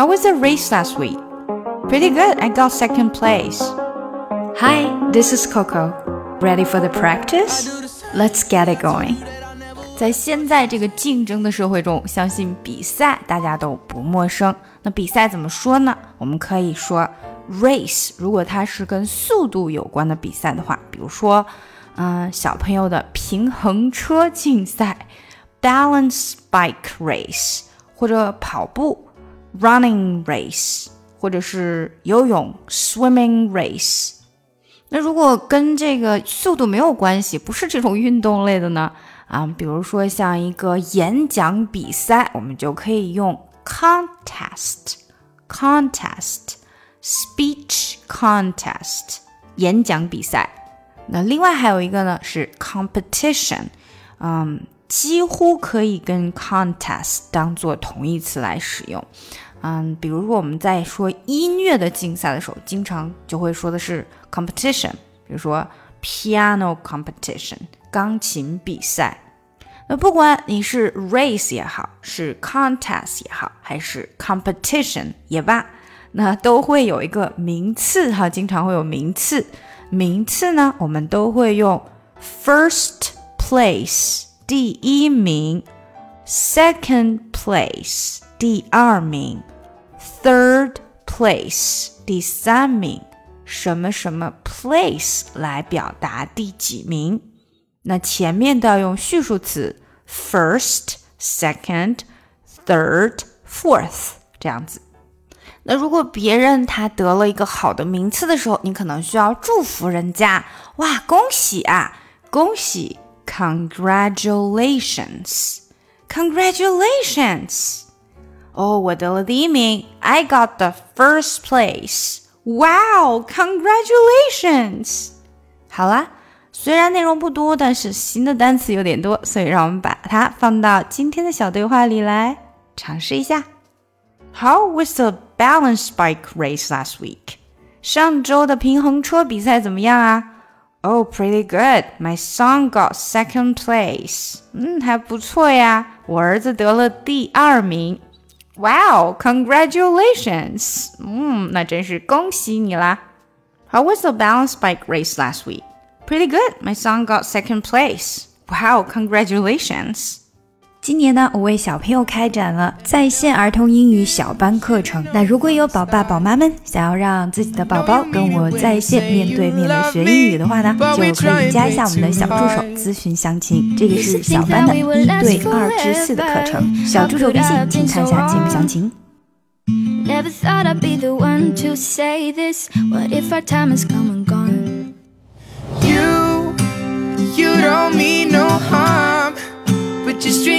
How was the race last week? Pretty good. I got second place. Hi, this is Coco. Ready for the practice? Let's get it going. 在现在这个竞争的社会中，相信比赛大家都不陌生。那比赛怎么说呢？我们可以说 race。如果它是跟速度有关的比赛的话，比如说，嗯，小朋友的平衡车竞赛 （balance bike race） 或者跑步。Running race，或者是游泳 swimming race。那如果跟这个速度没有关系，不是这种运动类的呢？啊，比如说像一个演讲比赛，我们就可以用 contest，contest，speech contest，演讲比赛。那另外还有一个呢是 competition，嗯。几乎可以跟 contest 当做同义词来使用，嗯，比如说我们在说音乐的竞赛的时候，经常就会说的是 competition，比如说 piano competition 钢琴比赛。那不管你是 race 也好，是 contest 也好，还是 competition 也罢，那都会有一个名次哈，经常会有名次。名次呢，我们都会用 first place。第一名，second place，第二名，third place，第三名，什么什么 place 来表达第几名？那前面都要用序数词，first、second、third、fourth 这样子。那如果别人他得了一个好的名次的时候，你可能需要祝福人家，哇，恭喜啊，恭喜 ！Congratulations! Congratulations! 哦，我得了第一名，I got the first place. Wow! Congratulations! 好啦，虽然内容不多，但是新的单词有点多，所以让我们把它放到今天的小对话里来尝试一下。How was the balance bike race last week? 上周的平衡车比赛怎么样啊 ？Oh, pretty good. My son got second place. 嗯，还不错呀。我儿子得了第二名。Wow, congratulations. 嗯，那真是恭喜你啦。How was the balance bike race last week? Pretty good. My son got second place. Wow, congratulations. 今年呢，我为小朋友开展了在线儿童英语小班课程。那如果有宝爸宝妈们想要让自己的宝宝跟我在线面对面的学英语的话呢，就可以加一下我们的小助手咨询详情。这个是小班的一对二至四的课程，小助手微信，请看一下节目详情。Never thought I'd be the one to say this. What if our time is come and gone? You, you don't mean no harm, but just.